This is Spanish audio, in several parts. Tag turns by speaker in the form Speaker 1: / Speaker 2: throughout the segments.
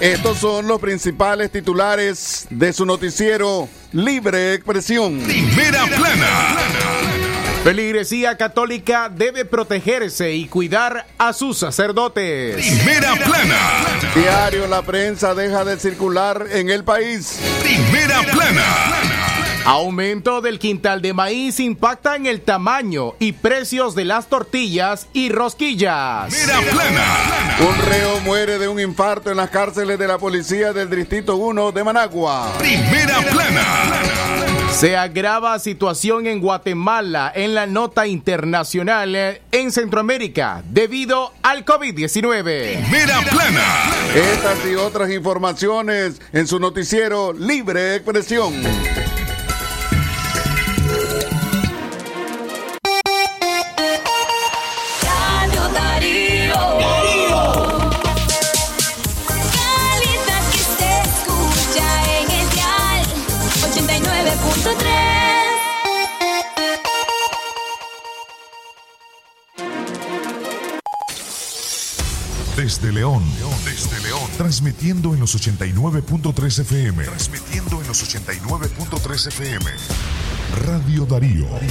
Speaker 1: Estos son los principales titulares de su noticiero Libre Expresión.
Speaker 2: Primera plana.
Speaker 3: Feligresía católica debe protegerse y cuidar a sus sacerdotes.
Speaker 2: Primera plana.
Speaker 1: Diario La Prensa deja de circular en el país.
Speaker 2: Primera plana.
Speaker 3: Aumento del quintal de maíz impacta en el tamaño y precios de las tortillas y rosquillas.
Speaker 2: Primera plana.
Speaker 1: Un reo muere de un infarto en las cárceles de la policía del Distrito 1 de Managua.
Speaker 2: Primera plana.
Speaker 3: Se agrava situación en Guatemala en la nota internacional en Centroamérica debido al COVID-19.
Speaker 2: Primera plana.
Speaker 1: Estas y otras informaciones en su noticiero Libre Expresión.
Speaker 2: Transmitiendo en los 89.3 FM. Transmitiendo en los 89.3 FM. Radio Darío. El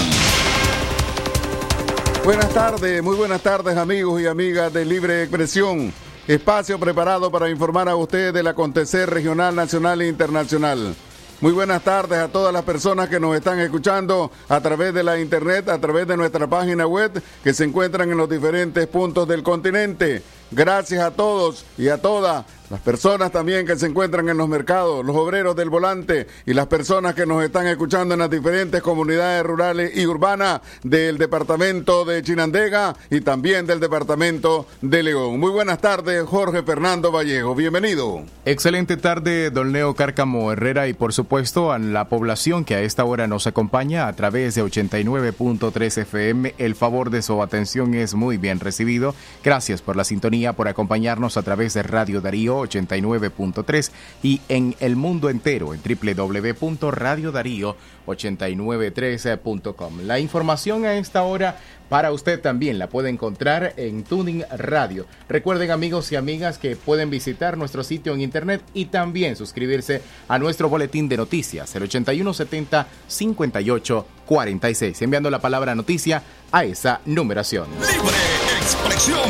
Speaker 1: Buenas tardes, muy buenas tardes amigos y amigas de Libre Expresión. Espacio preparado para informar a ustedes del acontecer regional, nacional e internacional. Muy buenas tardes a todas las personas que nos están escuchando a través de la internet, a través de nuestra página web que se encuentran en los diferentes puntos del continente. Gracias a todos y a todas las personas también que se encuentran en los mercados, los obreros del volante y las personas que nos están escuchando en las diferentes comunidades rurales y urbanas del departamento de Chinandega y también del departamento de León. Muy buenas tardes, Jorge Fernando Vallejo. Bienvenido.
Speaker 3: Excelente tarde, don Leo Cárcamo Herrera, y por supuesto a la población que a esta hora nos acompaña a través de 89.3 FM. El favor de su atención es muy bien recibido. Gracias por la sintonía, por acompañarnos a través de Radio Darío 89.3 y en el mundo entero en www.radiodarío893.com. La información a esta hora para usted también la puede encontrar en Tuning Radio. Recuerden amigos y amigas que pueden visitar nuestro sitio en internet y también suscribirse a nuestro boletín de noticias, el 8170 5846, enviando la palabra noticia a esa numeración.
Speaker 2: Libre expresión.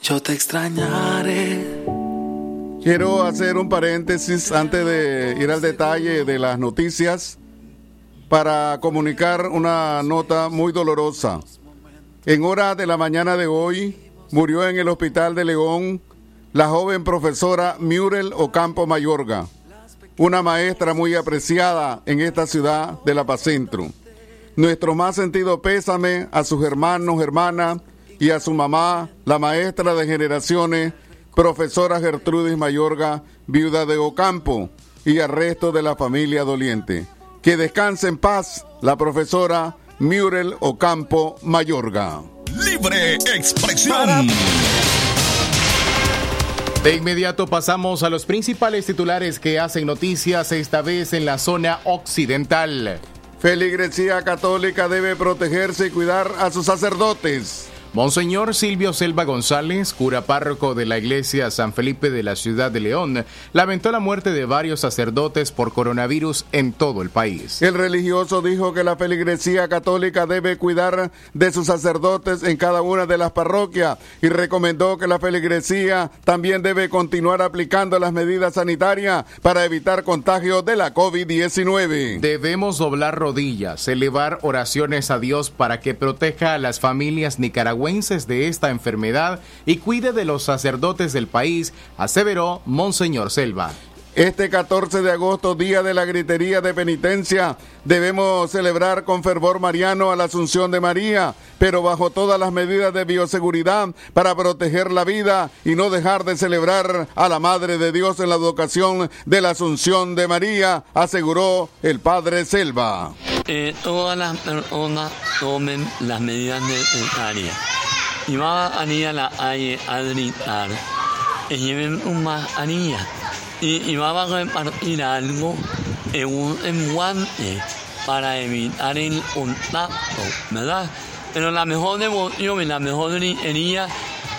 Speaker 4: Yo te extrañaré.
Speaker 1: Quiero hacer un paréntesis antes de ir al detalle de las noticias para comunicar una nota muy dolorosa. En horas de la mañana de hoy murió en el hospital de León la joven profesora Muriel Ocampo Mayorga, una maestra muy apreciada en esta ciudad de La Paz Centro. Nuestro más sentido pésame a sus hermanos, hermanas y a su mamá, la maestra de generaciones, profesora Gertrudis Mayorga, viuda de Ocampo, y al resto de la familia doliente. Que descanse en paz la profesora Muriel Ocampo Mayorga.
Speaker 2: Libre expresión.
Speaker 3: De inmediato pasamos a los principales titulares que hacen noticias esta vez en la zona occidental.
Speaker 1: Feligresía católica debe protegerse y cuidar a sus sacerdotes.
Speaker 3: Monseñor Silvio Selva González, cura párroco de la iglesia San Felipe de la ciudad de León, lamentó la muerte de varios sacerdotes por coronavirus en todo el país.
Speaker 1: El religioso dijo que la feligresía católica debe cuidar de sus sacerdotes en cada una de las parroquias y recomendó que la feligresía también debe continuar aplicando las medidas sanitarias para evitar contagio de la COVID-19.
Speaker 3: Debemos doblar rodillas, elevar oraciones a Dios para que proteja a las familias nicaragüenses de esta enfermedad y cuide de los sacerdotes del país, aseveró Monseñor Selva.
Speaker 1: Este 14 de agosto, día de la gritería de penitencia, debemos celebrar con fervor mariano a la Asunción de María, pero bajo todas las medidas de bioseguridad para proteger la vida y no dejar de celebrar a la Madre de Dios en la educación de la Asunción de María, aseguró el Padre Selva.
Speaker 5: Eh, todas las personas tomen las medidas necesarias. Y va a ir a la calle a gritar. Y lleven un mascarilla. Y, y va a repartir algo en un enguante para evitar el contacto, ¿verdad? Pero la mejor devoción y la mejor gritería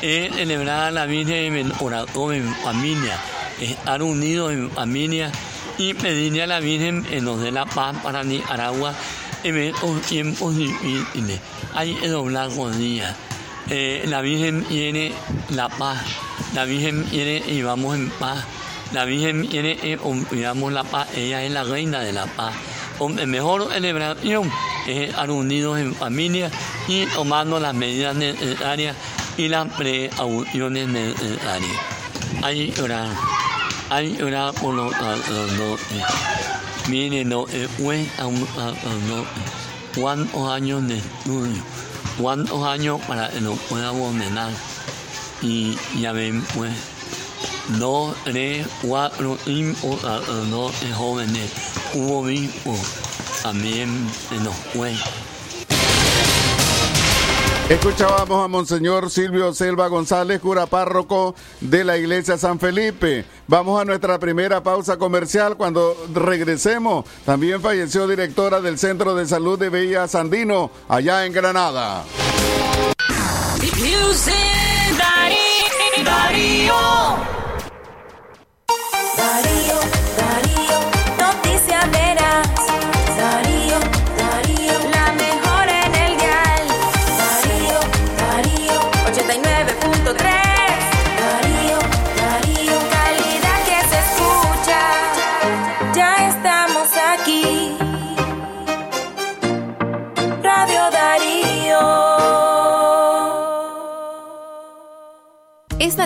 Speaker 5: es celebrar a la Virgen en corazón, en familia, estar unidos en familia y pedirle a la Virgen que nos dé la paz para Nicaragua en estos tiempos difíciles. Hay que doblar rodillas. Eh, la Virgen quiere la paz. La Virgen quiere y vamos en paz. La Virgen quiere y cuidamos la paz. Ella es la reina de la paz. Con mejor celebración es estar unidos en familia y tomando las medidas necesarias y las precauciones necesarias. Hay orar. Hay orar por los sacerdotes. Miren, no a un. ¿Cuántos años de estudio? ¿Cuántos años para que nos podamos ordenar? Y ya ven, pues, dos, tres, cuatro, cinco sacerdotes jóvenes. Hubo mismo también se nos fue.
Speaker 1: Escuchábamos a Monseñor Silvio Selva González, cura párroco de la iglesia San Felipe. Vamos a nuestra primera pausa comercial. Cuando regresemos, también falleció directora del Centro de Salud de Villa Sandino, allá en Granada.
Speaker 6: Darío, Darío, noticias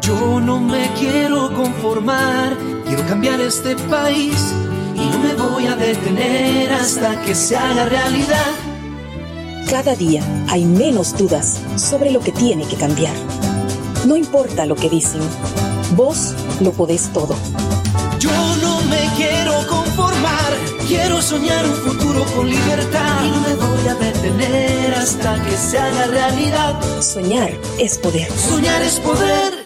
Speaker 4: Yo no me quiero conformar, quiero cambiar este país y no me voy a detener hasta que se haga realidad.
Speaker 7: Cada día hay menos dudas sobre lo que tiene que cambiar. No importa lo que dicen, vos lo podés todo.
Speaker 4: Yo no me quiero conformar, quiero soñar un futuro con libertad y no me voy a detener hasta que se haga realidad.
Speaker 7: Soñar es poder.
Speaker 4: Soñar es poder.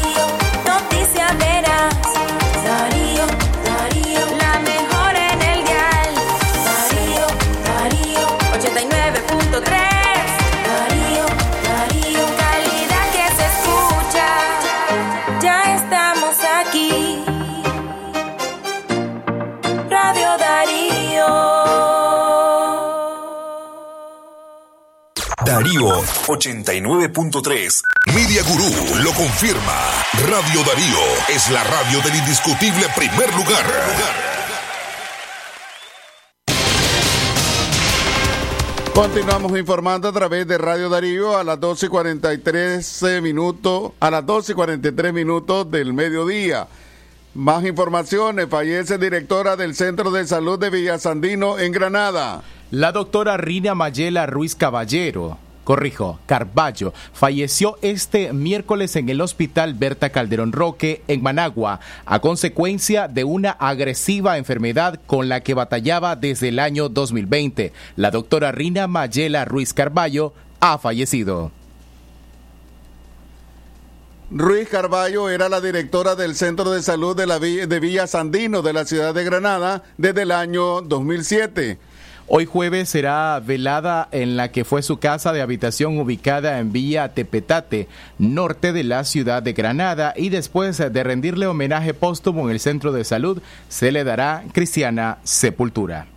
Speaker 6: Darío. Darío Darío 89.3.
Speaker 2: Media Gurú lo confirma. Radio Darío es la radio del indiscutible primer lugar.
Speaker 1: Continuamos informando a través de Radio Darío a las 12 y 43 minutos, a las 12 y 43 minutos del mediodía. Más informaciones, fallece directora del Centro de Salud de Villasandino en Granada.
Speaker 3: La doctora Rina Mayela Ruiz Caballero, corrijo, Carballo, falleció este miércoles en el Hospital Berta Calderón Roque, en Managua, a consecuencia de una agresiva enfermedad con la que batallaba desde el año 2020. La doctora Rina Mayela Ruiz Carballo ha fallecido.
Speaker 1: Ruiz Carballo era la directora del Centro de Salud de, la Villa, de Villa Sandino de la ciudad de Granada desde el año 2007.
Speaker 3: Hoy jueves será velada en la que fue su casa de habitación ubicada en Villa Tepetate, norte de la ciudad de Granada, y después de rendirle homenaje póstumo en el centro de salud, se le dará cristiana sepultura.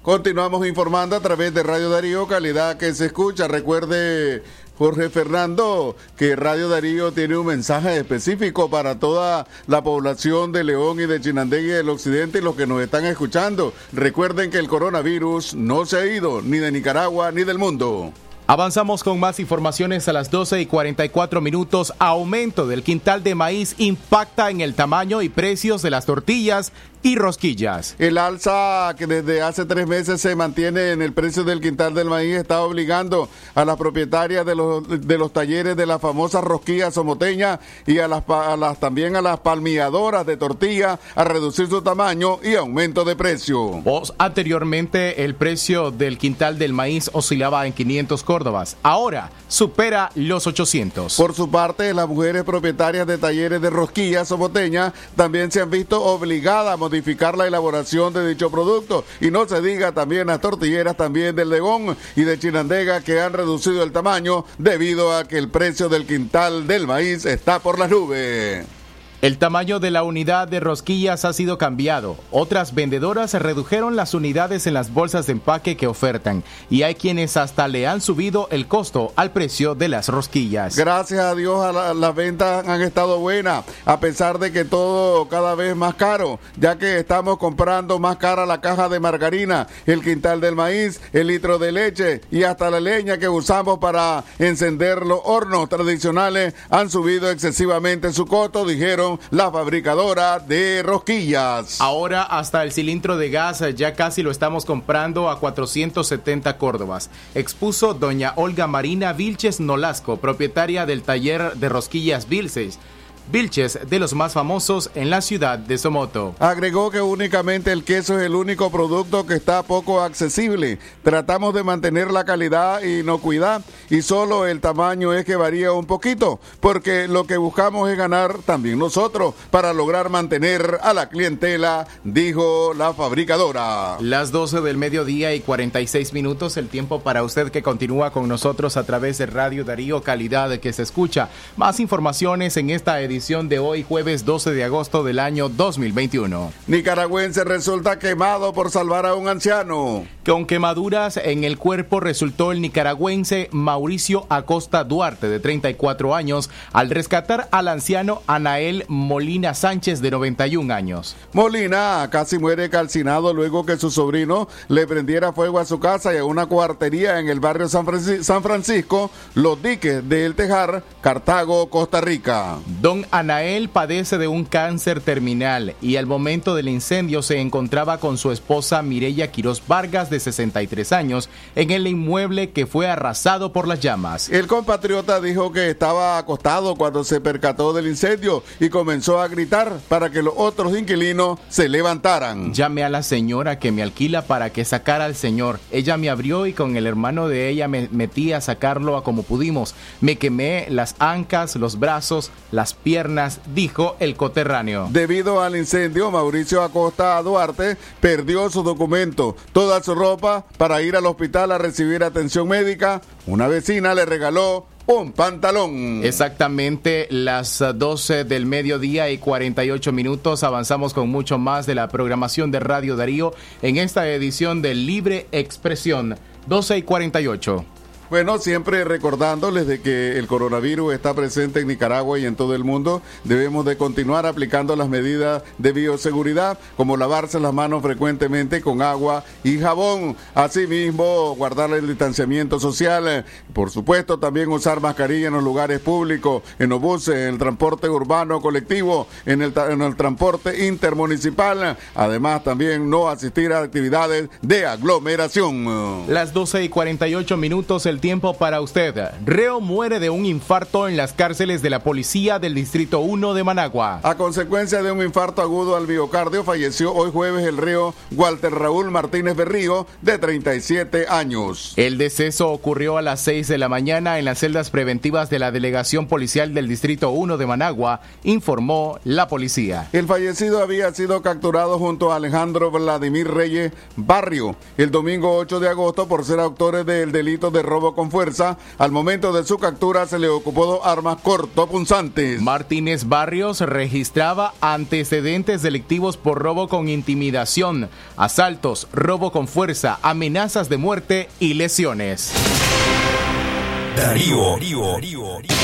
Speaker 1: Continuamos informando a través de Radio Darío, calidad que se escucha. Recuerde, Jorge Fernando, que Radio Darío tiene un mensaje específico para toda la población de León y de Chinandegui del Occidente y los que nos están escuchando. Recuerden que el coronavirus no se ha ido ni de Nicaragua ni del mundo.
Speaker 3: Avanzamos con más informaciones a las 12 y 44 minutos. Aumento del quintal de maíz impacta en el tamaño y precios de las tortillas y rosquillas.
Speaker 1: El alza que desde hace tres meses se mantiene en el precio del quintal del maíz está obligando a las propietarias de los, de los talleres de las famosas rosquillas somoteñas y a las, a las también a las palmilladoras de tortilla a reducir su tamaño y aumento de precio.
Speaker 3: Anteriormente el precio del quintal del maíz oscilaba en 500 córdobas. Ahora supera los 800.
Speaker 1: Por su parte, las mujeres propietarias de talleres de rosquillas somoteñas también se han visto obligadas a modificar la elaboración de dicho producto. Y no se diga también las tortilleras también del Legón y de Chinandega que han reducido el tamaño debido a que el precio del quintal del maíz está por las nubes.
Speaker 3: El tamaño de la unidad de rosquillas ha sido cambiado. Otras vendedoras redujeron las unidades en las bolsas de empaque que ofertan y hay quienes hasta le han subido el costo al precio de las rosquillas.
Speaker 1: Gracias a Dios las ventas han estado buenas, a pesar de que todo cada vez más caro, ya que estamos comprando más cara la caja de margarina, el quintal del maíz, el litro de leche y hasta la leña que usamos para encender los hornos tradicionales han subido excesivamente su costo, dijeron la fabricadora de rosquillas.
Speaker 3: Ahora hasta el cilindro de gas eh, ya casi lo estamos comprando a 470 córdobas. Expuso doña Olga Marina Vilches Nolasco, propietaria del taller de rosquillas Vilches. Vilches, de los más famosos en la ciudad de Somoto.
Speaker 1: Agregó que únicamente el queso es el único producto que está poco accesible. Tratamos de mantener la calidad y inocuidad y solo el tamaño es que varía un poquito, porque lo que buscamos es ganar también nosotros para lograr mantener a la clientela, dijo la fabricadora.
Speaker 3: Las 12 del mediodía y 46 minutos, el tiempo para usted que continúa con nosotros a través de Radio Darío Calidad que se escucha. Más informaciones en esta edición de hoy, jueves 12 de agosto del año 2021.
Speaker 1: Nicaragüense resulta quemado por salvar a un anciano.
Speaker 3: Con quemaduras en el cuerpo resultó el nicaragüense Mauricio Acosta Duarte, de 34 años, al rescatar al anciano Anael Molina Sánchez, de 91 años.
Speaker 1: Molina casi muere calcinado luego que su sobrino le prendiera fuego a su casa y a una cuartería en el barrio San, Franci- San Francisco, Los Diques de El Tejar, Cartago, Costa Rica.
Speaker 3: Don Anael padece de un cáncer terminal y al momento del incendio se encontraba con su esposa Mireya Quiroz Vargas, de 63 años, en el inmueble que fue arrasado por las llamas.
Speaker 1: El compatriota dijo que estaba acostado cuando se percató del incendio y comenzó a gritar para que los otros inquilinos se levantaran.
Speaker 3: Llamé a la señora que me alquila para que sacara al señor. Ella me abrió y con el hermano de ella me metí a sacarlo a como pudimos. Me quemé las ancas, los brazos, las piernas, dijo el coterráneo.
Speaker 1: Debido al incendio, Mauricio Acosta Duarte perdió su documento, toda su ropa para ir al hospital a recibir atención médica. Una vecina le regaló un pantalón.
Speaker 3: Exactamente las eh, 12 del mediodía y 48 minutos. Avanzamos con mucho más de la programación de Radio Darío en esta edición de Libre Expresión 12 y 48.
Speaker 1: Bueno, siempre recordándoles de que el coronavirus está presente en Nicaragua y en todo el mundo, debemos de continuar aplicando las medidas de bioseguridad, como lavarse las manos frecuentemente con agua y jabón. Asimismo, guardar el distanciamiento social. Por supuesto, también usar mascarilla en los lugares públicos, en los buses, en el transporte urbano colectivo, en el, en el transporte intermunicipal. Además, también no asistir a actividades de aglomeración.
Speaker 3: Las 12 y 48 minutos, el tiempo para usted. Reo muere de un infarto en las cárceles de la policía del Distrito 1 de Managua.
Speaker 1: A consecuencia de un infarto agudo al miocardio, falleció hoy jueves el reo Walter Raúl Martínez Berrío, de 37 años.
Speaker 3: El deceso ocurrió a las 6 de la mañana en las celdas preventivas de la Delegación Policial del Distrito 1 de Managua, informó la policía.
Speaker 1: El fallecido había sido capturado junto a Alejandro Vladimir Reyes Barrio el domingo 8 de agosto por ser autores del delito de robo con fuerza. Al momento de su captura se le ocupó dos armas cortopunzantes.
Speaker 3: Martínez Barrios registraba antecedentes delictivos por robo con intimidación, asaltos, robo con fuerza, amenazas de muerte y lesiones.
Speaker 2: Darío.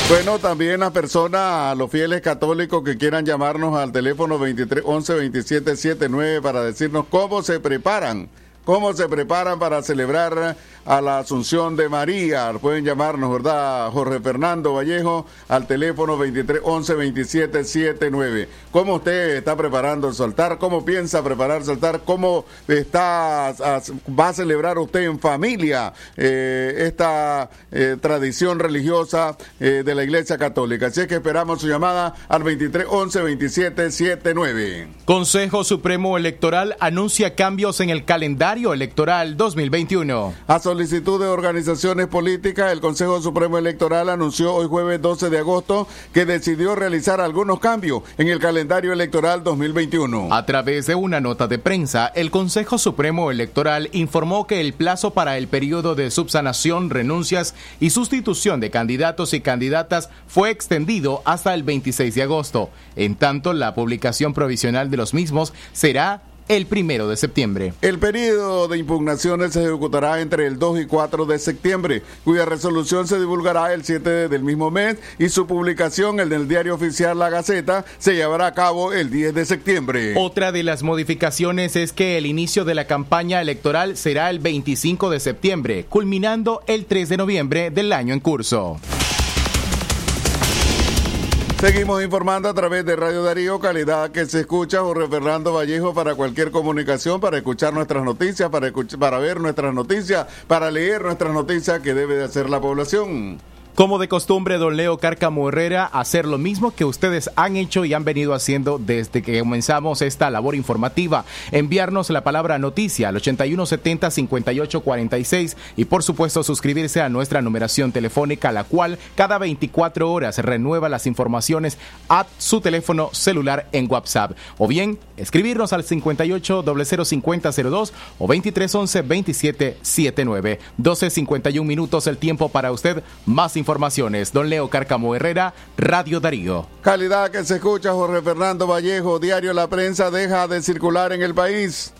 Speaker 1: Bueno, también las personas, los fieles católicos que quieran llamarnos al teléfono 23 11 27 79 para decirnos cómo se preparan cómo se preparan para celebrar a la Asunción de María. Pueden llamarnos, ¿verdad? Jorge Fernando Vallejo al teléfono 23 11 27 79. ¿Cómo usted está preparando su altar? ¿Cómo piensa preparar su altar? ¿Cómo está, va a celebrar usted en familia eh, esta eh, tradición religiosa eh, de la Iglesia Católica? Así es que esperamos su llamada al 23 11 27 79.
Speaker 3: Consejo Supremo Electoral anuncia cambios en el calendario electoral 2021.
Speaker 1: A solicitud de organizaciones políticas, el Consejo Supremo Electoral anunció hoy jueves 12 de agosto que decidió realizar algunos cambios en el calendario electoral 2021.
Speaker 3: A través de una nota de prensa, el Consejo Supremo Electoral informó que el plazo para el periodo de subsanación, renuncias y sustitución de candidatos y candidatas fue extendido hasta el 26 de agosto. En tanto, la publicación provisional de los mismos será el primero de septiembre.
Speaker 1: El periodo de impugnaciones se ejecutará entre el 2 y 4 de septiembre, cuya resolución se divulgará el 7 del mismo mes y su publicación en el diario oficial La Gaceta se llevará a cabo el 10 de septiembre.
Speaker 3: Otra de las modificaciones es que el inicio de la campaña electoral será el 25 de septiembre, culminando el 3 de noviembre del año en curso.
Speaker 1: Seguimos informando a través de Radio Darío, calidad que se escucha, Jorge Fernando Vallejo, para cualquier comunicación, para escuchar nuestras noticias, para, para ver nuestras noticias, para leer nuestras noticias que debe de hacer la población.
Speaker 3: Como de costumbre, don Leo Cárcamo Herrera, hacer lo mismo que ustedes han hecho y han venido haciendo desde que comenzamos esta labor informativa. Enviarnos la palabra noticia al 8170-5846 y por supuesto suscribirse a nuestra numeración telefónica, la cual cada 24 horas renueva las informaciones a su teléfono celular en WhatsApp. O bien, escribirnos al 58 005002 o 2311 2779. 12.51 minutos el tiempo para usted. Más información informaciones. Don Leo Cárcamo Herrera, Radio Darío.
Speaker 1: Calidad que se escucha, Jorge Fernando Vallejo, Diario La Prensa deja de circular en el país.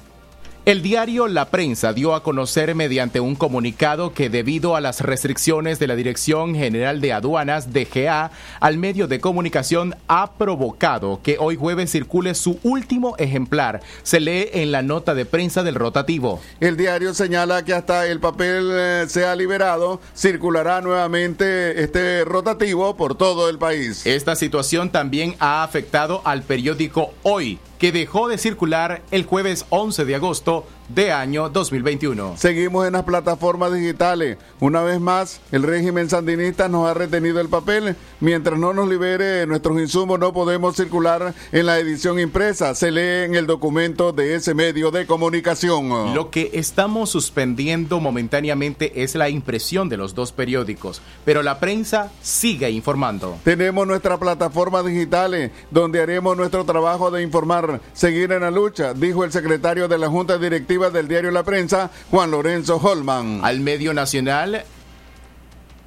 Speaker 3: El diario La Prensa dio a conocer mediante un comunicado que debido a las restricciones de la Dirección General de Aduanas DGA al medio de comunicación ha provocado que hoy jueves circule su último ejemplar. Se lee en la nota de prensa del rotativo.
Speaker 1: El diario señala que hasta el papel eh, sea liberado, circulará nuevamente este rotativo por todo el país.
Speaker 3: Esta situación también ha afectado al periódico Hoy, que dejó de circular el jueves 11 de agosto de año 2021.
Speaker 1: Seguimos en las plataformas digitales. Una vez más, el régimen sandinista nos ha retenido el papel. Mientras no nos libere nuestros insumos, no podemos circular en la edición impresa. Se lee en el documento de ese medio de comunicación.
Speaker 3: Lo que estamos suspendiendo momentáneamente es la impresión de los dos periódicos, pero la prensa sigue informando.
Speaker 1: Tenemos nuestras plataformas digitales donde haremos nuestro trabajo de informar, seguir en la lucha, dijo el secretario de la Junta Directiva del diario La Prensa, Juan Lorenzo Holman.
Speaker 3: Al medio nacional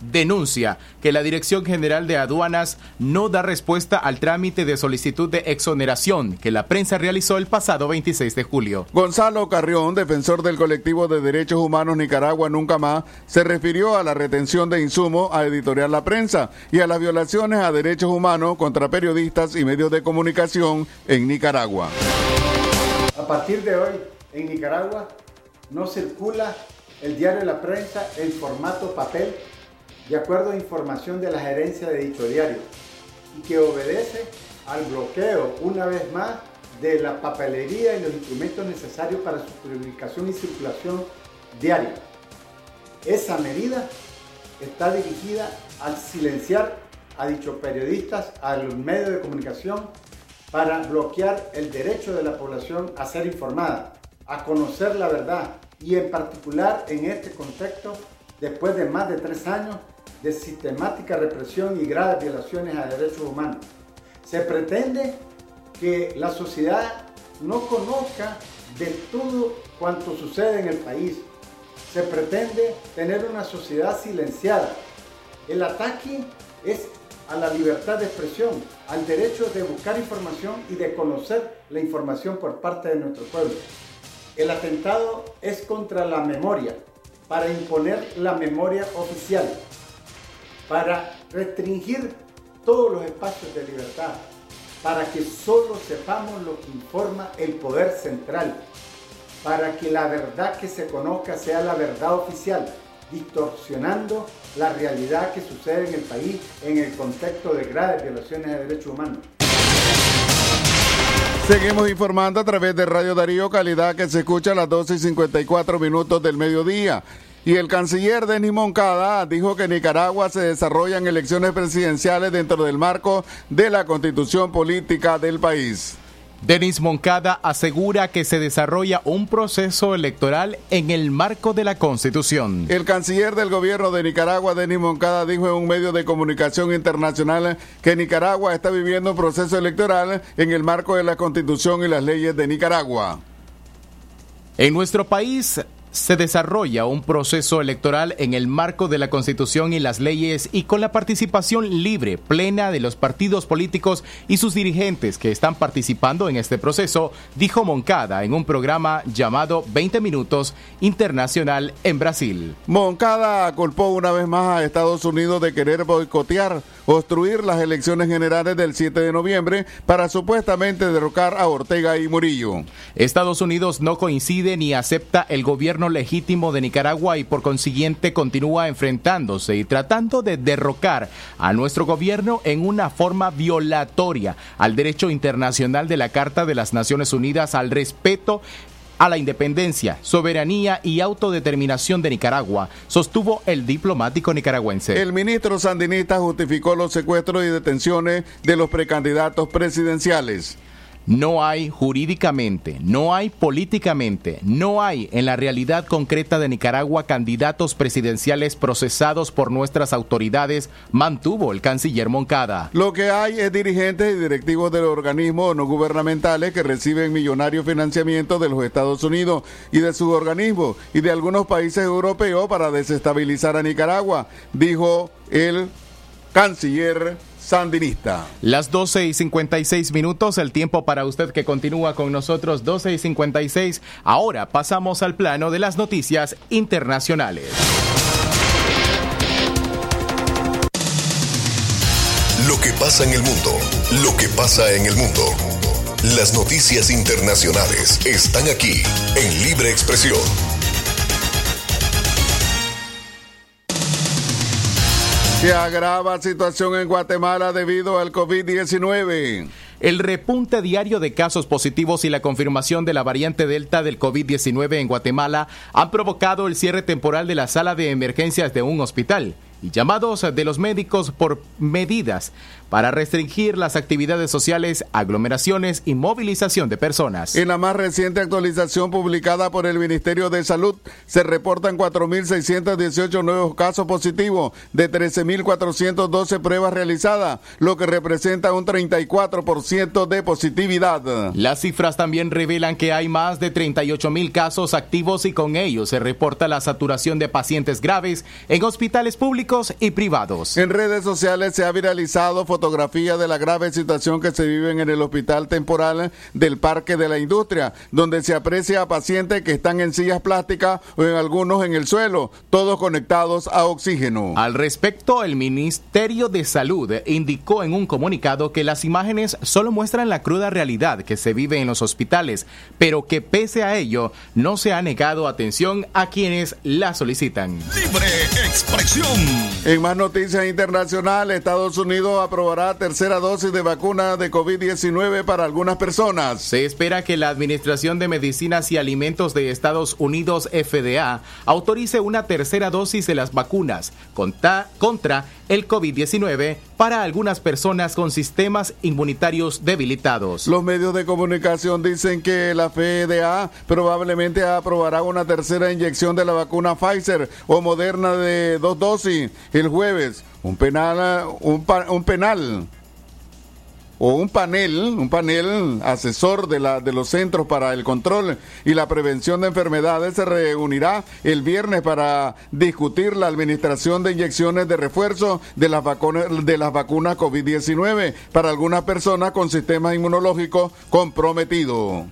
Speaker 3: denuncia que la Dirección General de Aduanas no da respuesta al trámite de solicitud de exoneración que la prensa realizó el pasado 26 de julio.
Speaker 1: Gonzalo Carrión, defensor del colectivo de derechos humanos Nicaragua Nunca Más, se refirió a la retención de insumos a editorial La Prensa y a las violaciones a derechos humanos contra periodistas y medios de comunicación en Nicaragua.
Speaker 8: A partir de hoy, en Nicaragua no circula el diario La Prensa en formato papel de acuerdo a información de la gerencia de dicho diario y que obedece al bloqueo una vez más de la papelería y los instrumentos necesarios para su publicación y circulación diaria. Esa medida está dirigida al silenciar a dichos periodistas, a los medios de comunicación, para bloquear el derecho de la población a ser informada, a conocer la verdad y en particular en este contexto, después de más de tres años de sistemática represión y graves violaciones a derechos humanos. Se pretende que la sociedad no conozca de todo cuanto sucede en el país. Se pretende tener una sociedad silenciada. El ataque es a la libertad de expresión, al derecho de buscar información y de conocer la información por parte de nuestro pueblo. El atentado es contra la memoria, para imponer la memoria oficial, para restringir todos los espacios de libertad, para que solo sepamos lo que informa el poder central, para que la verdad que se conozca sea la verdad oficial, distorsionando la realidad que sucede en el país en el contexto de graves violaciones de derechos humanos.
Speaker 1: Seguimos informando a través de Radio Darío, calidad que se escucha a las 12 y 54 minutos del mediodía. Y el canciller Denis Moncada dijo que en Nicaragua se desarrollan elecciones presidenciales dentro del marco de la constitución política del país.
Speaker 3: Denis Moncada asegura que se desarrolla un proceso electoral en el marco de la Constitución.
Speaker 1: El canciller del gobierno de Nicaragua, Denis Moncada, dijo en un medio de comunicación internacional que Nicaragua está viviendo un proceso electoral en el marco de la Constitución y las leyes de Nicaragua.
Speaker 3: En nuestro país se desarrolla un proceso electoral en el marco de la Constitución y las leyes y con la participación libre, plena de los partidos políticos y sus dirigentes que están participando en este proceso, dijo Moncada en un programa llamado 20 Minutos Internacional en Brasil.
Speaker 1: Moncada culpó una vez más a Estados Unidos de querer boicotear, obstruir las elecciones generales del 7 de noviembre para supuestamente derrocar a Ortega y Murillo.
Speaker 3: Estados Unidos no coincide ni acepta el gobierno legítimo de Nicaragua y por consiguiente continúa enfrentándose y tratando de derrocar a nuestro gobierno en una forma violatoria al derecho internacional de la Carta de las Naciones Unidas al respeto a la independencia, soberanía y autodeterminación de Nicaragua, sostuvo el diplomático nicaragüense.
Speaker 1: El ministro sandinista justificó los secuestros y detenciones de los precandidatos presidenciales.
Speaker 3: No hay jurídicamente, no hay políticamente, no hay en la realidad concreta de Nicaragua candidatos presidenciales procesados por nuestras autoridades, mantuvo el canciller Moncada.
Speaker 1: Lo que hay es dirigentes y directivos de organismos no gubernamentales que reciben millonarios financiamientos de los Estados Unidos y de sus organismos y de algunos países europeos para desestabilizar a Nicaragua, dijo el canciller sandinista.
Speaker 3: Las 12 y 56 minutos, el tiempo para usted que continúa con nosotros, 12 y 56. Ahora pasamos al plano de las noticias internacionales.
Speaker 2: Lo que pasa en el mundo, lo que pasa en el mundo. Las noticias internacionales están aquí en Libre Expresión.
Speaker 1: Se agrava situación en Guatemala debido al COVID-19.
Speaker 3: El repunte diario de casos positivos y la confirmación de la variante Delta del COVID-19 en Guatemala han provocado el cierre temporal de la sala de emergencias de un hospital y llamados de los médicos por medidas para restringir las actividades sociales, aglomeraciones y movilización de personas.
Speaker 1: En la más reciente actualización publicada por el Ministerio de Salud, se reportan 4.618 nuevos casos positivos de 13.412 pruebas realizadas, lo que representa un 34% de positividad.
Speaker 3: Las cifras también revelan que hay más de 38 mil casos activos y con ellos se reporta la saturación de pacientes graves en hospitales públicos y privados.
Speaker 1: En redes sociales se ha viralizado fotografía de la grave situación que se vive en el hospital temporal del Parque de la Industria, donde se aprecia a pacientes que están en sillas plásticas o en algunos en el suelo, todos conectados a oxígeno.
Speaker 3: Al respecto, el Ministerio de Salud indicó en un comunicado que las imágenes solo muestran la cruda realidad que se vive en los hospitales, pero que pese a ello no se ha negado atención a quienes la solicitan.
Speaker 2: Libre expresión.
Speaker 1: En más noticias internacionales, Estados Unidos aprobará tercera dosis de vacuna de COVID-19 para algunas personas.
Speaker 3: Se espera que la Administración de Medicinas y Alimentos de Estados Unidos, FDA, autorice una tercera dosis de las vacunas contra, contra el COVID-19 para algunas personas con sistemas inmunitarios debilitados.
Speaker 1: Los medios de comunicación dicen que la FDA probablemente aprobará una tercera inyección de la vacuna Pfizer o Moderna de dos dosis el jueves. Un penal, un, un penal o un panel, un panel asesor de, la, de los Centros para el Control y la Prevención de Enfermedades se reunirá el viernes para discutir la administración de inyecciones de refuerzo de las vacunas, de las vacunas COVID-19 para algunas personas con sistema inmunológico comprometido.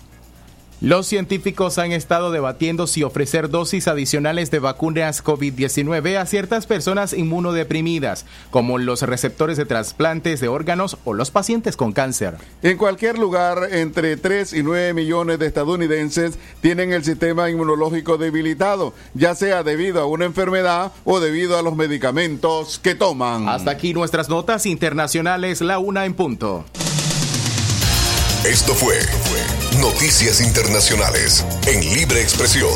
Speaker 3: Los científicos han estado debatiendo si ofrecer dosis adicionales de vacunas COVID-19 a ciertas personas inmunodeprimidas, como los receptores de trasplantes de órganos o los pacientes con cáncer.
Speaker 1: En cualquier lugar, entre 3 y 9 millones de estadounidenses tienen el sistema inmunológico debilitado, ya sea debido a una enfermedad o debido a los medicamentos que toman.
Speaker 3: Hasta aquí nuestras notas internacionales, la una en punto.
Speaker 2: Esto fue Noticias Internacionales en Libre Expresión.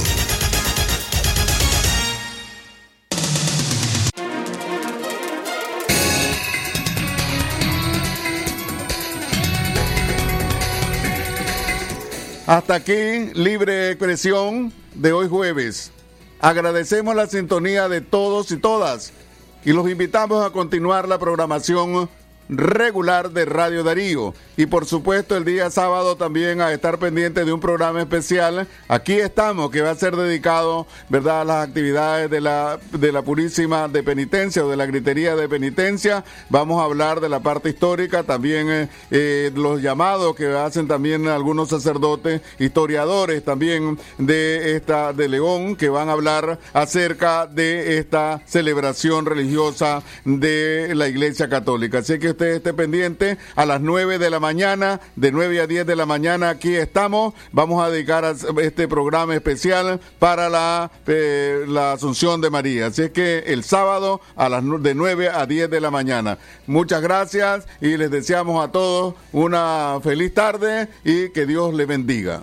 Speaker 1: Hasta aquí, libre expresión de hoy jueves. Agradecemos la sintonía de todos y todas y los invitamos a continuar la programación regular de Radio Darío y por supuesto el día sábado también a estar pendiente de un programa especial. Aquí estamos que va a ser dedicado, ¿verdad?, a las actividades de la de la Purísima de Penitencia o de la Gritería de Penitencia. Vamos a hablar de la parte histórica, también eh, eh, los llamados que hacen también algunos sacerdotes, historiadores también de esta de León que van a hablar acerca de esta celebración religiosa de la Iglesia Católica. Así que usted esté pendiente a las 9 de la mañana, de 9 a 10 de la mañana aquí estamos. Vamos a dedicar a este programa especial para la, eh, la Asunción de María. Así es que el sábado a las de 9 a 10 de la mañana. Muchas gracias y les deseamos a todos una feliz tarde y que Dios les bendiga.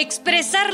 Speaker 9: Expresar